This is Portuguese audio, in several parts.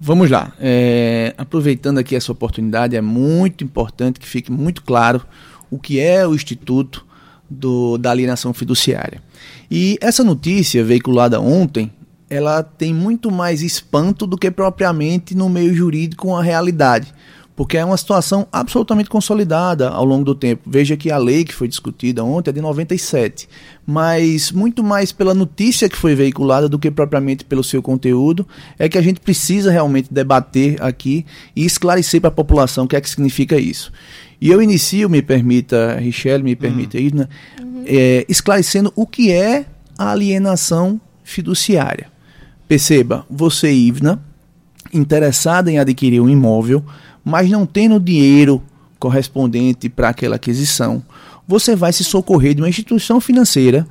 Vamos lá. É, aproveitando aqui essa oportunidade, é muito importante que fique muito claro o que é o Instituto do, da Alienação Fiduciária. E essa notícia veiculada ontem, ela tem muito mais espanto do que propriamente no meio jurídico a realidade porque é uma situação absolutamente consolidada ao longo do tempo. Veja que a lei que foi discutida ontem é de 97, mas muito mais pela notícia que foi veiculada do que propriamente pelo seu conteúdo, é que a gente precisa realmente debater aqui e esclarecer para a população o que é que significa isso. E eu inicio, me permita, Richelle, me permita, uhum. É, esclarecendo o que é a alienação fiduciária. Perceba, você, Ivna, interessada em adquirir um imóvel, mas não tendo dinheiro correspondente para aquela aquisição, você vai se socorrer de uma instituição financeira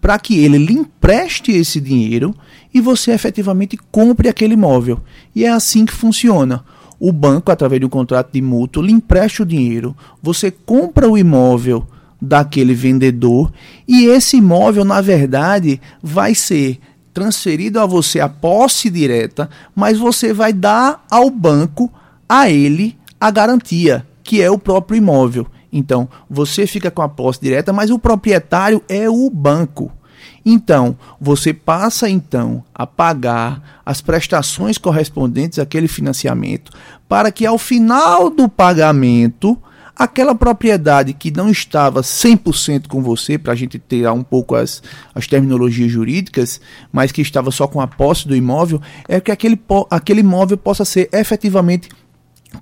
para que ele lhe empreste esse dinheiro e você efetivamente compre aquele imóvel. E é assim que funciona. O banco, através de um contrato de mútuo, lhe empresta o dinheiro, você compra o imóvel daquele vendedor e esse imóvel, na verdade, vai ser transferido a você a posse direta, mas você vai dar ao banco a ele a garantia, que é o próprio imóvel. Então, você fica com a posse direta, mas o proprietário é o banco. Então, você passa então a pagar as prestações correspondentes àquele financiamento, para que ao final do pagamento, aquela propriedade que não estava 100% com você, para a gente ter um pouco as, as terminologias jurídicas, mas que estava só com a posse do imóvel, é que aquele, aquele imóvel possa ser efetivamente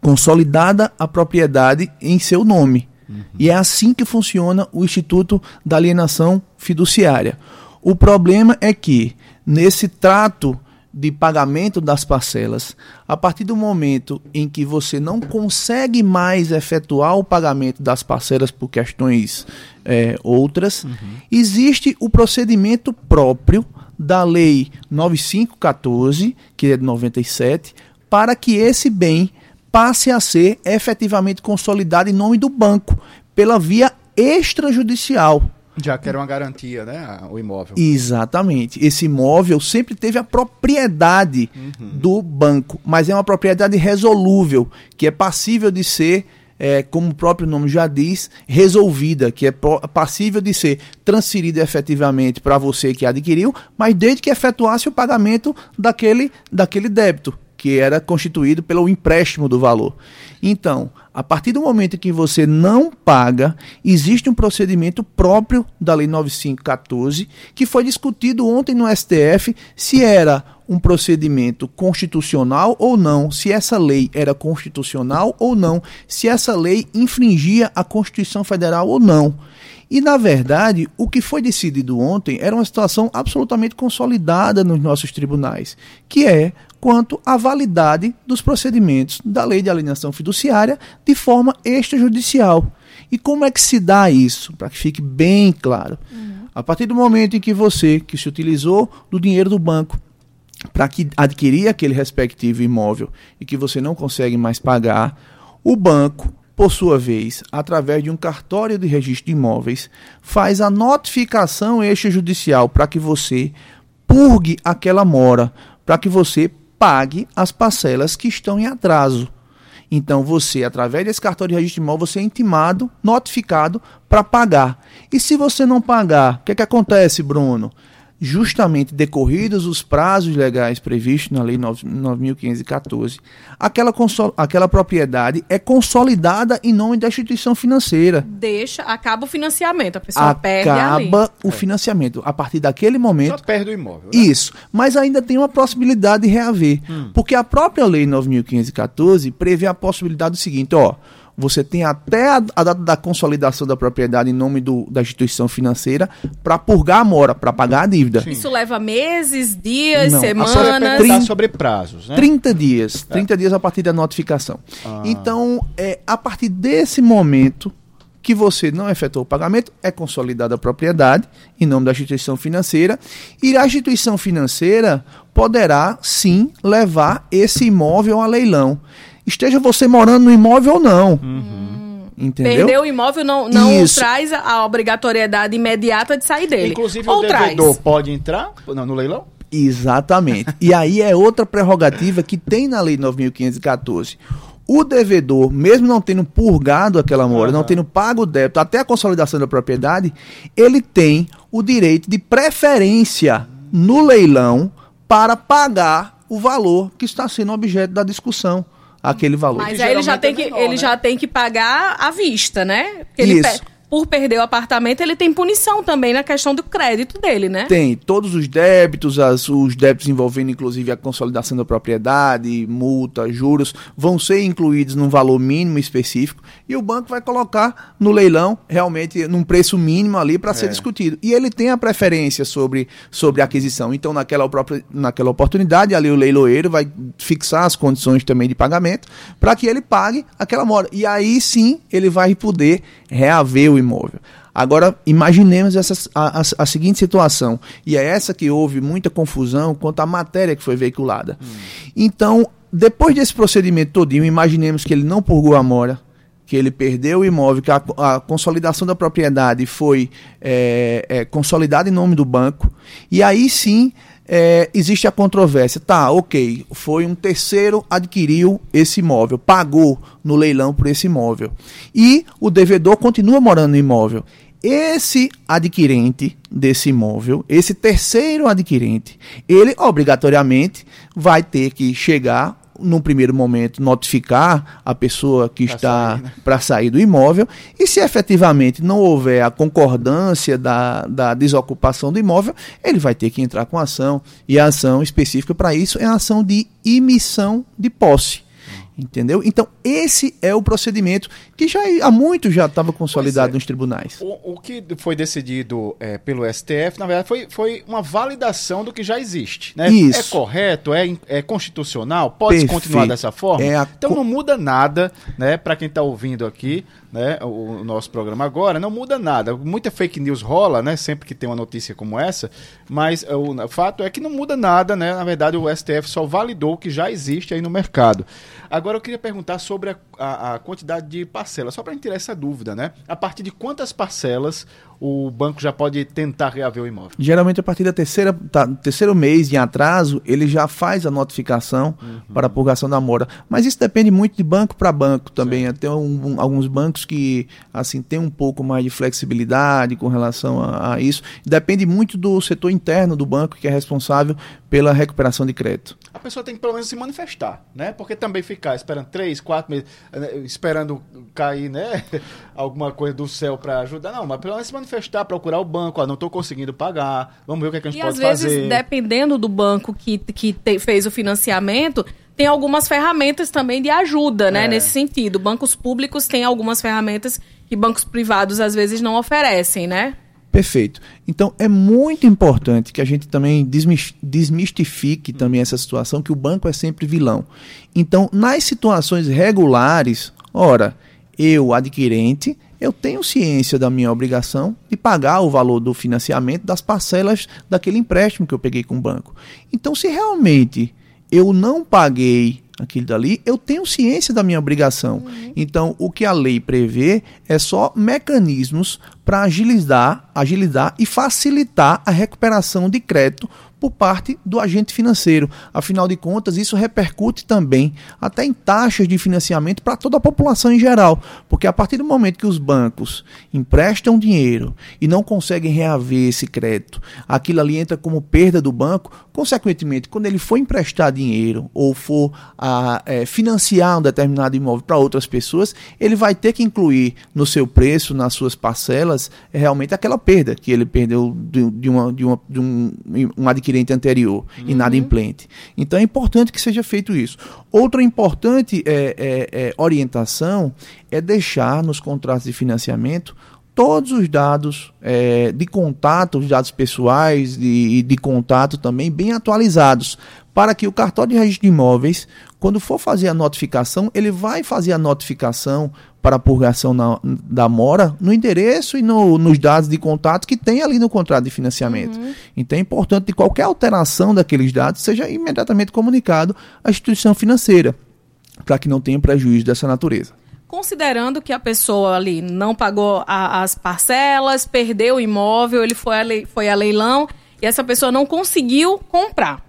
consolidada a propriedade em seu nome. Uhum. E é assim que funciona o Instituto da Alienação Fiduciária. O problema é que, nesse trato de pagamento das parcelas, a partir do momento em que você não consegue mais efetuar o pagamento das parcelas por questões é, outras, uhum. existe o procedimento próprio da Lei 9514, que é de 97, para que esse bem passe a ser efetivamente consolidado em nome do banco, pela via extrajudicial. Já que era uma garantia, né? O imóvel. Exatamente. Esse imóvel sempre teve a propriedade uhum. do banco, mas é uma propriedade resolúvel, que é passível de ser, é, como o próprio nome já diz, resolvida, que é passível de ser transferida efetivamente para você que adquiriu, mas desde que efetuasse o pagamento daquele, daquele débito que era constituído pelo empréstimo do valor. Então, a partir do momento que você não paga, existe um procedimento próprio da Lei 9514, que foi discutido ontem no STF se era um procedimento constitucional ou não, se essa lei era constitucional ou não, se essa lei infringia a Constituição Federal ou não. E, na verdade, o que foi decidido ontem era uma situação absolutamente consolidada nos nossos tribunais, que é quanto à validade dos procedimentos da lei de alienação fiduciária de forma extrajudicial. E como é que se dá isso? Para que fique bem claro. Uhum. A partir do momento em que você, que se utilizou do dinheiro do banco para adquirir aquele respectivo imóvel e que você não consegue mais pagar, o banco, por sua vez, através de um cartório de registro de imóveis, faz a notificação extrajudicial para que você purgue aquela mora, para que você pague as parcelas que estão em atraso. Então você, através desse cartão de registro imóvel, você é intimado, notificado para pagar. E se você não pagar, o que, é que acontece, Bruno? Justamente decorridos os prazos legais previstos na Lei 9.514, aquela, aquela propriedade é consolidada em nome da instituição financeira. Deixa, acaba o financiamento, a pessoa acaba perde Acaba o é. financiamento. A partir daquele momento. Só perde o imóvel. Né? Isso. Mas ainda tem uma possibilidade de reaver. Hum. Porque a própria Lei 9.514 prevê a possibilidade do seguinte: ó você tem até a, a data da consolidação da propriedade em nome do, da instituição financeira para purgar a mora, para pagar a dívida. Sim. Isso leva meses, dias, Não, semanas. A 30, sobre prazos, né? 30 dias. 30 é. dias a partir da notificação. Ah. Então, é, a partir desse momento que você não efetuou o pagamento, é consolidada a propriedade em nome da instituição financeira e a instituição financeira poderá sim levar esse imóvel a leilão esteja você morando no imóvel ou não. Uhum. Entendeu? Perder o imóvel não, não traz a obrigatoriedade imediata de sair dele. Inclusive ou o devedor traz. pode entrar no leilão? Exatamente. e aí é outra prerrogativa que tem na Lei 9.514. O devedor, mesmo não tendo purgado aquela mora, uhum. não tendo pago o débito até a consolidação da propriedade, ele tem o direito de preferência no leilão para pagar o valor que está sendo objeto da discussão aquele valor. Mas aí ele já tem é que menor, ele né? já tem que pagar à vista, né? Porque Isso por perder o apartamento, ele tem punição também na questão do crédito dele, né? Tem. Todos os débitos, as, os débitos envolvendo inclusive a consolidação da propriedade, multa, juros, vão ser incluídos num valor mínimo específico e o banco vai colocar no leilão realmente num preço mínimo ali para ser é. discutido. E ele tem a preferência sobre, sobre a aquisição. Então, naquela, própria, naquela oportunidade, ali o leiloeiro vai fixar as condições também de pagamento para que ele pague aquela mora. E aí sim ele vai poder reaver o imóvel. Agora, imaginemos essa, a, a, a, seguinte situação, e é essa que houve muita confusão quanto à matéria que foi veiculada. Hum. Então, depois desse procedimento todinho, imaginemos que ele não purgou a mora, que ele perdeu o imóvel, que a, a consolidação da propriedade foi é, é, consolidada em nome do banco, e aí sim é, existe a controvérsia. Tá, ok, foi um terceiro adquiriu esse imóvel, pagou no leilão por esse imóvel. E o devedor continua morando no imóvel. Esse adquirente desse imóvel, esse terceiro adquirente, ele obrigatoriamente vai ter que chegar num primeiro momento, notificar a pessoa que pra está né? para sair do imóvel e se efetivamente não houver a concordância da, da desocupação do imóvel, ele vai ter que entrar com ação e a ação específica para isso é a ação de emissão de posse. Entendeu? Então, esse é o procedimento que já há muito já estava consolidado é. nos tribunais. O, o, que foi decidido é, pelo STF, na verdade, foi, foi uma validação do que já existe. Né? Isso. É correto? É, é constitucional? Pode continuar dessa forma? É a... Então não muda nada, né? Para quem está ouvindo aqui, né, o, o, nosso programa agora, não muda nada. Muita fake news rola, né, sempre que tem uma notícia como essa, mas o, o fato é que não muda nada, né? Na verdade, o STF só validou o que já existe aí no mercado. Agora eu queria perguntar sobre a, a, a quantidade de parcelas, só para tirar essa dúvida, né? A partir de quantas parcelas o banco já pode tentar reaver o imóvel? Geralmente, a partir da terceira, tá, terceiro mês de atraso, ele já faz a notificação uhum. para a purgação da mora. Mas isso depende muito de banco para banco também. Tem um, um, alguns bancos que assim tem um pouco mais de flexibilidade com relação a, a, isso. Depende muito do setor interno do banco que é responsável pela recuperação de crédito. A pessoa tem que pelo menos se manifestar, né? Porque também ficar esperando três, quatro meses, eh, esperando cair, né? Alguma coisa do céu para ajudar. Não, mas pelo menos se manifestar manifestar, procurar o banco, ó, não estou conseguindo pagar, vamos ver o que, é que a gente e pode fazer. E às vezes, dependendo do banco que, que te, fez o financiamento, tem algumas ferramentas também de ajuda, né, é. nesse sentido. Bancos públicos têm algumas ferramentas que bancos privados às vezes não oferecem, né? Perfeito. Então é muito importante que a gente também desmistifique também essa situação que o banco é sempre vilão. Então, nas situações regulares, ora, eu, adquirente, eu tenho ciência da minha obrigação de pagar o valor do financiamento das parcelas daquele empréstimo que eu peguei com o banco. Então, se realmente eu não paguei aquilo dali, eu tenho ciência da minha obrigação. Uhum. Então, o que a lei prevê é só mecanismos para agilizar, agilizar e facilitar a recuperação de crédito por parte do agente financeiro. Afinal de contas, isso repercute também até em taxas de financiamento para toda a população em geral, porque a partir do momento que os bancos emprestam dinheiro e não conseguem reaver esse crédito, aquilo ali entra como perda do banco, consequentemente, quando ele for emprestar dinheiro ou for a, é, financiar um determinado imóvel para outras pessoas, ele vai ter que incluir no seu preço, nas suas parcelas, realmente aquela perda que ele perdeu de, de, uma, de, uma, de um, um adquirente anterior, uhum. inadimplente. Então é importante que seja feito isso. Outra importante é, é, é, orientação é deixar nos contratos de financiamento todos os dados é, de contato, os dados pessoais e de, de contato também bem atualizados, para que o cartório de registro de imóveis, quando for fazer a notificação, ele vai fazer a notificação para a purgação na, da mora no endereço e no, nos dados de contato que tem ali no contrato de financiamento. Uhum. Então é importante que qualquer alteração daqueles dados seja imediatamente comunicado à instituição financeira, para que não tenha prejuízo dessa natureza. Considerando que a pessoa ali não pagou a, as parcelas, perdeu o imóvel, ele foi a, foi a leilão e essa pessoa não conseguiu comprar.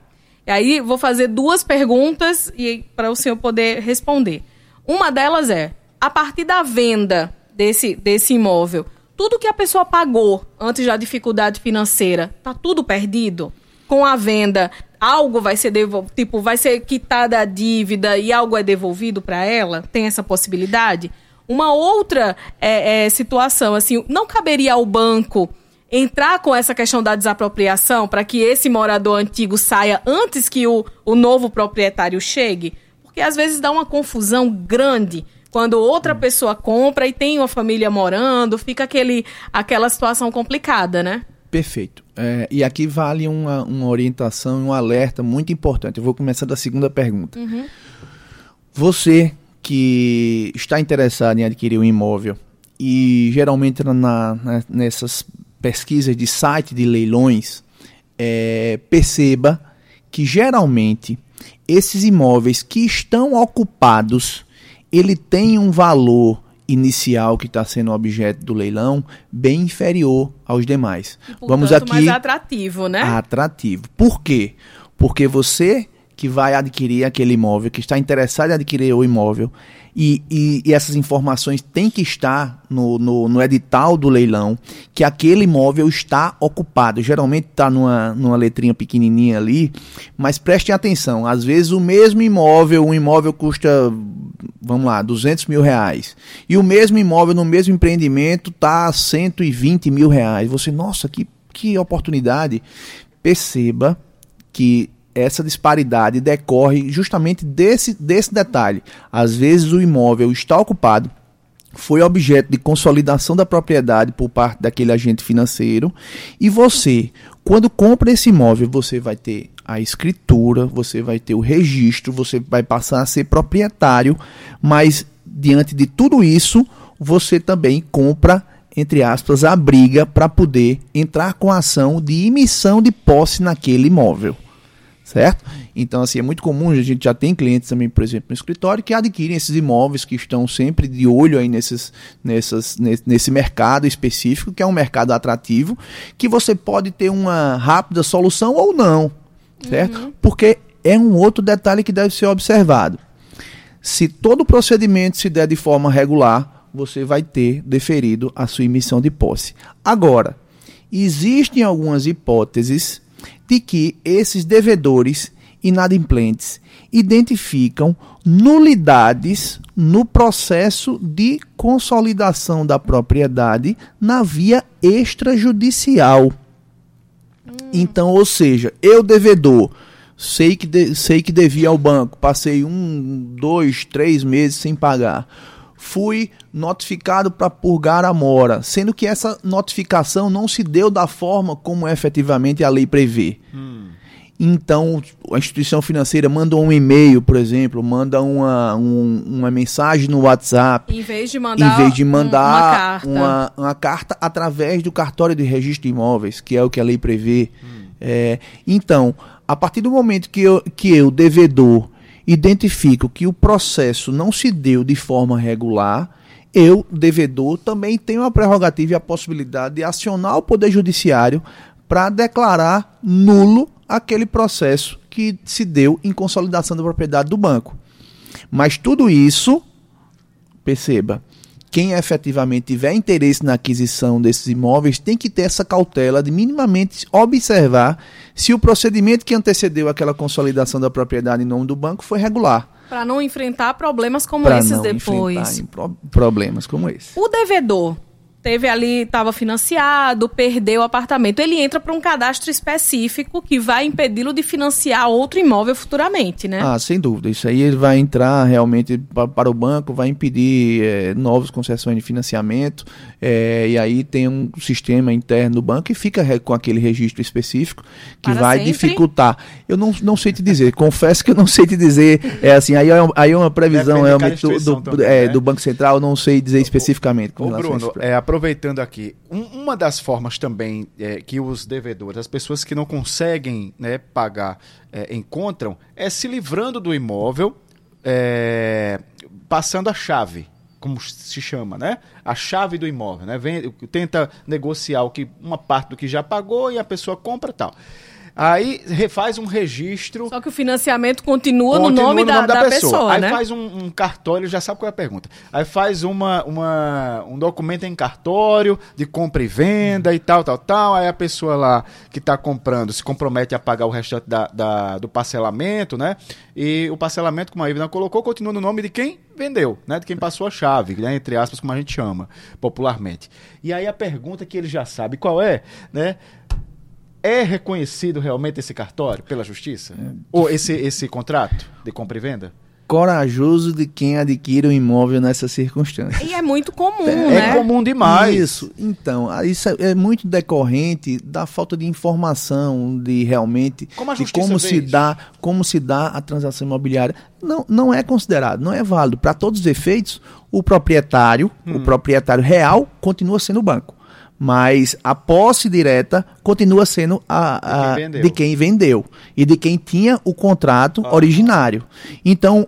E aí vou fazer duas perguntas e para o senhor poder responder. Uma delas é: a partir da venda desse, desse imóvel, tudo que a pessoa pagou antes da dificuldade financeira, tá tudo perdido? Com a venda, algo vai ser devolvido, tipo, vai ser quitada a dívida e algo é devolvido para ela? Tem essa possibilidade? Uma outra é, é, situação, assim, não caberia ao banco entrar com essa questão da desapropriação para que esse morador antigo saia antes que o, o novo proprietário chegue? Porque às vezes dá uma confusão grande quando outra hum. pessoa compra e tem uma família morando, fica aquele, aquela situação complicada, né? Perfeito. É, e aqui vale uma, uma orientação, um alerta muito importante. Eu vou começar da segunda pergunta. Uhum. Você que está interessado em adquirir um imóvel e geralmente na, na, nessas pesquisas de site de leilões, é, perceba que geralmente esses imóveis que estão ocupados ele tem um valor inicial que está sendo objeto do leilão bem inferior aos demais. E, portanto, Vamos aqui mais atrativo, né? Atrativo. Por quê? Porque você que vai adquirir aquele imóvel, que está interessado em adquirir o imóvel, e, e, e essas informações têm que estar no, no, no, edital do leilão, que aquele imóvel está ocupado. Geralmente está numa, numa letrinha pequenininha ali, mas prestem atenção, às vezes o mesmo imóvel, um imóvel custa, vamos lá, 200 mil reais, e o mesmo imóvel no mesmo empreendimento está 120 mil reais. Você, nossa, que, que oportunidade. Perceba que essa disparidade decorre justamente desse, desse detalhe. Às vezes o imóvel está ocupado, foi objeto de consolidação da propriedade por parte daquele agente financeiro, e você, quando compra esse imóvel, você vai ter a escritura, você vai ter o registro, você vai passar a ser proprietário, mas diante de tudo isso, você também compra entre aspas, a briga para poder entrar com a ação de emissão de posse naquele imóvel certo? Então, assim, é muito comum, a gente já tem clientes também, por exemplo, no escritório, que adquirem esses imóveis, que estão sempre de olho aí nesses, nessas, nesse mercado específico, que é um mercado atrativo, que você pode ter uma rápida solução ou não, certo? Uhum. Porque é um outro detalhe que deve ser observado. Se todo o procedimento se der de forma regular, você vai ter deferido a sua emissão de posse. Agora, existem algumas hipóteses de que esses devedores inadimplentes identificam nulidades no processo de consolidação da propriedade na via extrajudicial. Hum. Então, ou seja, eu devedor sei que, de, sei que devia ao banco, passei um, dois, três meses sem pagar fui notificado para purgar a mora, sendo que essa notificação não se deu da forma como efetivamente a lei prevê. Hum. Então, a instituição financeira manda um e-mail, por exemplo, manda uma, um, uma mensagem no WhatsApp. Em vez de mandar, em vez de mandar uma, carta. Uma, uma, carta através do cartório de registro de imóveis, que é o que a lei prevê. Hum. É, então, a partir do momento que eu, que eu devedor, identifico que o processo não se deu de forma regular, eu, devedor, também tenho a prerrogativa e a possibilidade de acionar o Poder Judiciário para declarar nulo aquele processo que se deu em consolidação da propriedade do banco. Mas tudo isso, perceba, quem efetivamente tiver interesse na aquisição desses imóveis tem que ter essa cautela de minimamente observar se o procedimento que antecedeu aquela consolidação da propriedade em nome do banco foi regular. Para não enfrentar problemas como pra esses não depois. Pro problemas como esse. O devedor teve ali, estava financiado, perdeu o apartamento, ele entra para um cadastro específico que vai impedi-lo de financiar outro imóvel futuramente, né? Ah, sem dúvida. Isso aí ele vai entrar realmente para o banco, vai impedir é, novas concessões de financiamento, é, e aí tem um sistema interno do banco que fica com aquele registro específico que para vai sempre? dificultar. Eu não, não sei te dizer, confesso que eu não sei te dizer. É assim, aí é, aí é uma previsão realmente do, do, também, é, né? do Banco Central, eu não sei dizer especificamente. O, o Bruno, é, aproveitando aqui, um, uma das formas também é, que os devedores, as pessoas que não conseguem né, pagar, é, encontram é se livrando do imóvel, é, passando a chave como se chama, né? A chave do imóvel, né? Vem, tenta negociar o que, uma parte do que já pagou e a pessoa compra tal. Aí refaz um registro. Só que o financiamento continua, continua no, nome, no nome da, da, da, pessoa. pessoa Aí né? faz um, um, cartório, já sabe qual é a pergunta. Aí faz uma, uma, um documento em cartório de compra e venda e tal, tal, tal. Aí a pessoa lá que está comprando se compromete a pagar o restante da, da, do parcelamento, né? E o parcelamento, como a Ivana colocou, continua no nome de quem vendeu, né? De quem passou a chave, né? entre aspas, como a gente chama popularmente. E aí a pergunta que ele já sabe qual é, né? É reconhecido realmente esse cartório pela justiça? É. Ou esse, esse contrato de compra e venda? Corajoso de quem adquire o um imóvel nessas circunstâncias. E é muito comum, é, né? É comum demais. Isso. Então, isso é, é muito decorrente da falta de informação de realmente como de como se isso? dá, como se dá a transação imobiliária. Não, não é considerado, não é válido. Para todos os efeitos, o proprietário, hum. o proprietário real, continua sendo o banco mas a posse direta continua sendo a, a de, quem de, quem vendeu e de quem tinha o contrato ah. originário. Então,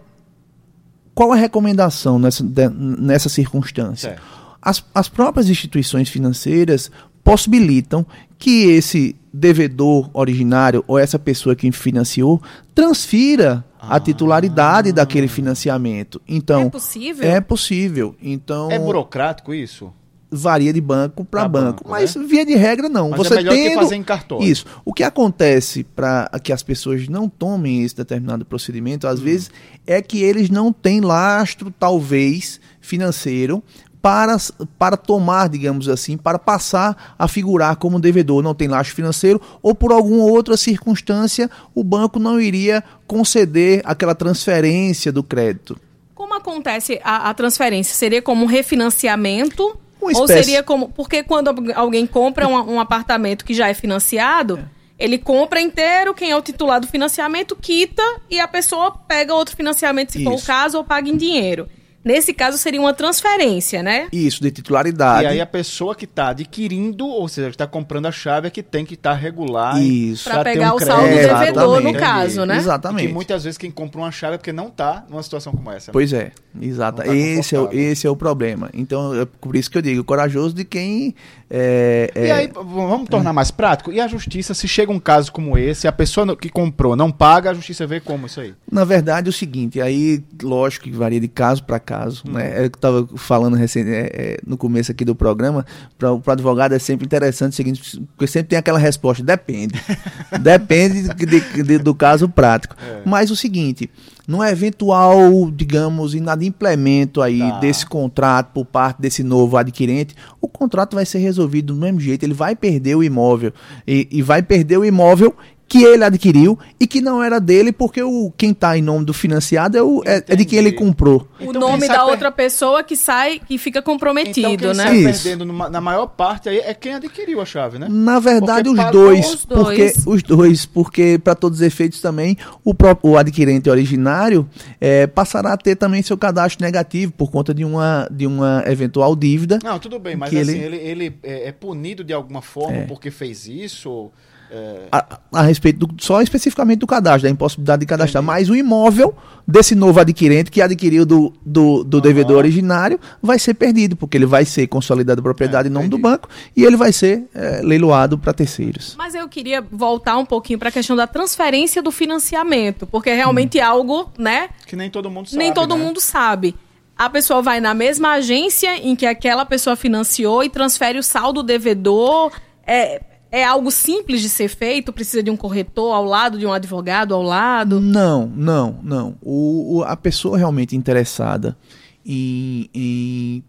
qual a recomendação nessa, de, nessa circunstância? As, as próprias instituições financeiras possibilitam que esse devedor originário ou essa pessoa que financiou transfira ah. a titularidade daquele financiamento. Então, é possível? É possível. Então, é burocrático isso? Varia de banco para banco, banco, mas né? via de regra não. Mas Você é melhor tendo... que fazer em cartório. Isso. O que acontece para que as pessoas não tomem esse determinado procedimento, às hum. vezes, é que eles não têm lastro, talvez, financeiro para, para tomar, digamos assim, para passar a figurar como devedor, não tem lastro financeiro, ou por alguma outra circunstância o banco não iria conceder aquela transferência do crédito. Como acontece a, a transferência? Seria como um refinanciamento? Ou seria como. Porque quando alguém compra um, um apartamento que já é financiado. É. Ele compra inteiro, quem é o titular do financiamento quita e a pessoa pega outro financiamento, se Isso. for o caso, ou paga em dinheiro. Nesse caso, seria uma transferência, né? Isso, de titularidade. E aí a pessoa que está adquirindo, ou seja, que está comprando a chave, é que tem que estar tá regular. Isso. Para pegar um o saldo devedor, no caso, né? Exatamente. E muitas vezes quem compra uma chave é porque não está numa situação como essa. Né? Pois é, exato. Tá esse, é, esse é o problema. Então, é por isso que eu digo, corajoso de quem... É, é... E aí, vamos tornar mais prático? E a justiça, se chega um caso como esse, a pessoa que comprou não paga, a justiça vê como isso aí? Na verdade, é o seguinte, aí, lógico que varia de caso para caso, hum. né? Eu estava falando recente, é, é, no começo aqui do programa, para o advogado é sempre interessante o seguinte, porque sempre tem aquela resposta, depende. depende de, de, de, do caso prático. É. Mas o seguinte, no eventual, digamos, inadimplemento aí tá. desse contrato por parte desse novo adquirente, o contrato vai ser resolvido do mesmo jeito, ele vai perder o imóvel e, e vai perder o imóvel que ele adquiriu e que não era dele porque o quem está em nome do financiado é, o, é, é, de quem ele comprou. O então, nome da outra pessoa que sai e fica comprometido, então, quem né? Sai perdendo numa, na maior parte aí é quem adquiriu a chave, né? Na verdade os dois, os dois, porque os dois, porque para todos os efeitos também o próprio o adquirente originário é, passará a ter também seu cadastro negativo por conta de uma de uma eventual dívida. Não, tudo bem, mas assim ele, ele, ele é, é, punido de alguma forma é. porque fez isso. É... A, a, respeito do, só especificamente do cadastro, da impossibilidade de cadastrar, Entendi. mas o imóvel desse novo adquirente que adquiriu do, do, do uhum. devedor originário vai ser perdido, porque ele vai ser consolidado a propriedade é, em nome do banco e ele vai ser é, leiloado para terceiros. Mas eu queria voltar um pouquinho para a questão da transferência do financiamento, porque é realmente hum. algo, né? Que nem todo mundo sabe. Nem todo né? mundo sabe. A pessoa vai na mesma agência em que aquela pessoa financiou e transfere o saldo devedor. É, é algo simples de ser feito? Precisa de um corretor ao lado, de um advogado ao lado? Não, não, não. O, o a pessoa realmente interessada em, em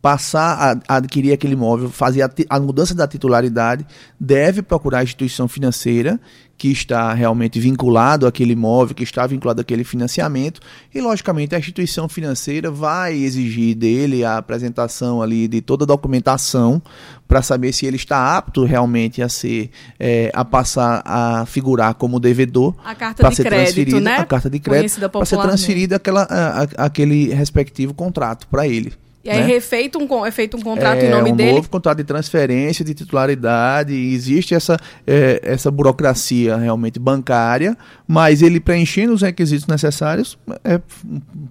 passar a, adquirir aquele imóvel, fazer a, a, mudança da titularidade, deve procurar a instituição financeira que está realmente vinculado àquele imóvel, que está vinculado àquele financiamento, e logicamente a instituição financeira vai exigir dele a apresentação ali de toda a documentação para saber se ele está apto realmente a ser é, a passar a figurar como devedor para ser crédito, transferida né? a carta de crédito para ser transferida aquela, a, aquele respectivo contrato para ele. E aí né? é, um, é feito um contrato é, em nome um dele. Um novo contrato de transferência, de titularidade. Existe essa, é, essa burocracia realmente bancária, mas ele preenchendo os requisitos necessários, é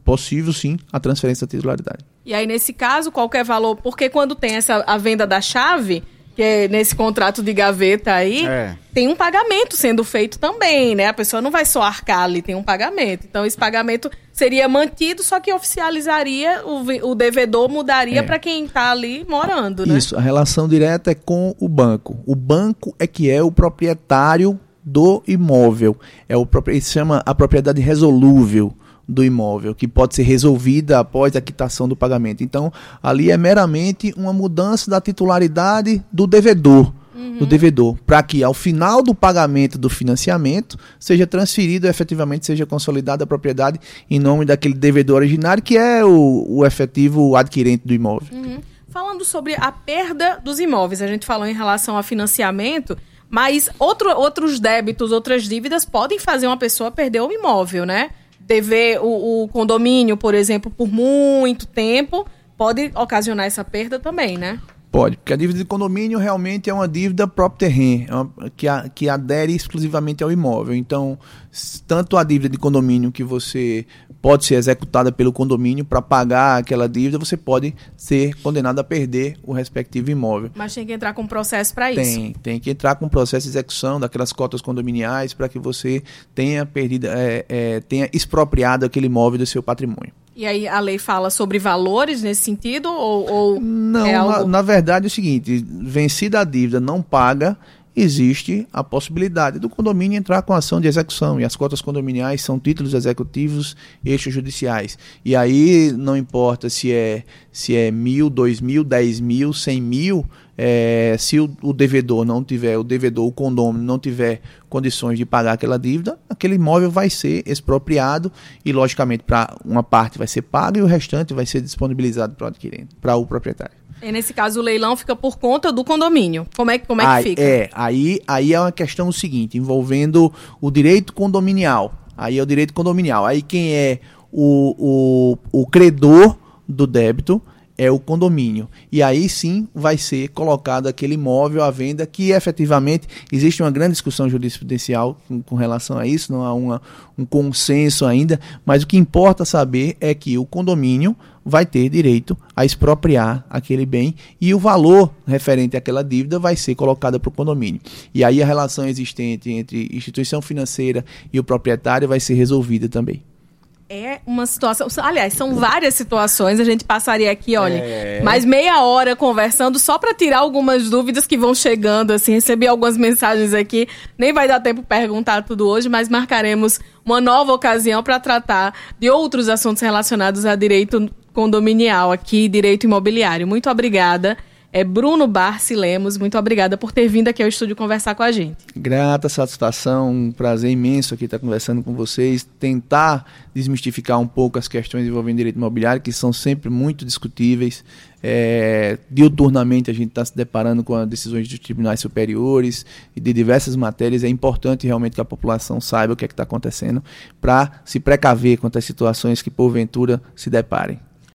possível sim a transferência da titularidade. E aí, nesse caso, qualquer valor, porque quando tem essa a venda da chave, que é nesse contrato de gaveta aí, é. tem um pagamento sendo feito também, né? A pessoa não vai só arcar ali, tem um pagamento. Então, esse pagamento seria mantido, só que oficializaria, o, o devedor mudaria é. para quem está ali morando, né? Isso, a relação direta é com o banco. O banco é que é o proprietário do imóvel. É o ele se chama a propriedade resolúvel do imóvel, que pode ser resolvida após a quitação do pagamento. Então, ali é meramente uma mudança da titularidade do devedor. Uhum. Do devedor, para que ao final do pagamento do financiamento seja transferido, efetivamente seja consolidada a propriedade em nome daquele devedor originário, que é o, o efetivo adquirente do imóvel. Uhum. Falando sobre a perda dos imóveis, a gente falou em relação a financiamento, mas outro, outros débitos, outras dívidas podem fazer uma pessoa perder o imóvel, né? Dever o, o condomínio, por exemplo, por muito tempo, pode ocasionar essa perda também, né? Pode, porque a dívida de condomínio realmente é uma dívida própria terreno, é que, a, que adere exclusivamente ao imóvel. Então, tanto a dívida de condomínio que você pode ser executada pelo condomínio para pagar aquela dívida, você pode ser condenado a perder o respectivo imóvel. Mas tem que entrar com processo para isso. Tem, tem que entrar com processo de execução daquelas cotas condominiais para que você tenha perdido, é, é, tenha expropriado aquele imóvel do seu patrimônio. E aí a lei fala sobre valores nesse sentido ou, ou não? É algo... na, na verdade é o seguinte: vencida a dívida não paga, existe a possibilidade do condomínio entrar com ação de execução. E as cotas condominiais são títulos executivos extrajudiciais. E aí não importa se é, se é mil, dois mil, dez mil, cem mil, é, se o, o, devedor não tiver, o devedor, o condômino não tiver condições de pagar aquela dívida, aquele imóvel vai ser expropriado e, logicamente, para uma parte vai ser paga e o restante vai ser disponibilizado para o adquirente, para o proprietário. E nesse caso, o leilão fica por conta do condomínio. Como é, como é aí, que fica? É, aí, aí é uma questão seguinte, envolvendo o direito condominial. Aí é o direito condominial. Aí quem é o, o, o credor do débito é o condomínio. E aí sim vai ser colocado aquele imóvel à venda que efetivamente existe uma grande discussão jurisprudencial com, com relação a isso, não há uma, um consenso ainda, mas o que importa saber é que o condomínio vai ter direito a expropriar aquele bem e o valor referente àquela dívida vai ser colocado para o condomínio. E aí a relação existente entre instituição financeira e o proprietário vai ser resolvida também é uma situação. Aliás, são várias situações. A gente passaria aqui, olha, é... mais meia hora conversando só para tirar algumas dúvidas que vão chegando. Assim, recebi algumas mensagens aqui. Nem vai dar tempo perguntar tudo hoje, mas marcaremos uma nova ocasião para tratar de outros assuntos relacionados a direito condominial aqui, direito imobiliário. Muito obrigada é Bruno Barci Lemos. Muito obrigada por ter vindo aqui ao estúdio conversar com a gente. Grata satisfação, um prazer imenso aqui estar conversando com vocês, tentar desmistificar um pouco as questões envolvendo direito imobiliário, que são sempre muito discutíveis. É, diuturnamente a gente está se deparando com as decisões de tribunais superiores e de diversas matérias. É importante realmente que a população saiba o que é está acontecendo para se precaver contra as situações que porventura se deparem.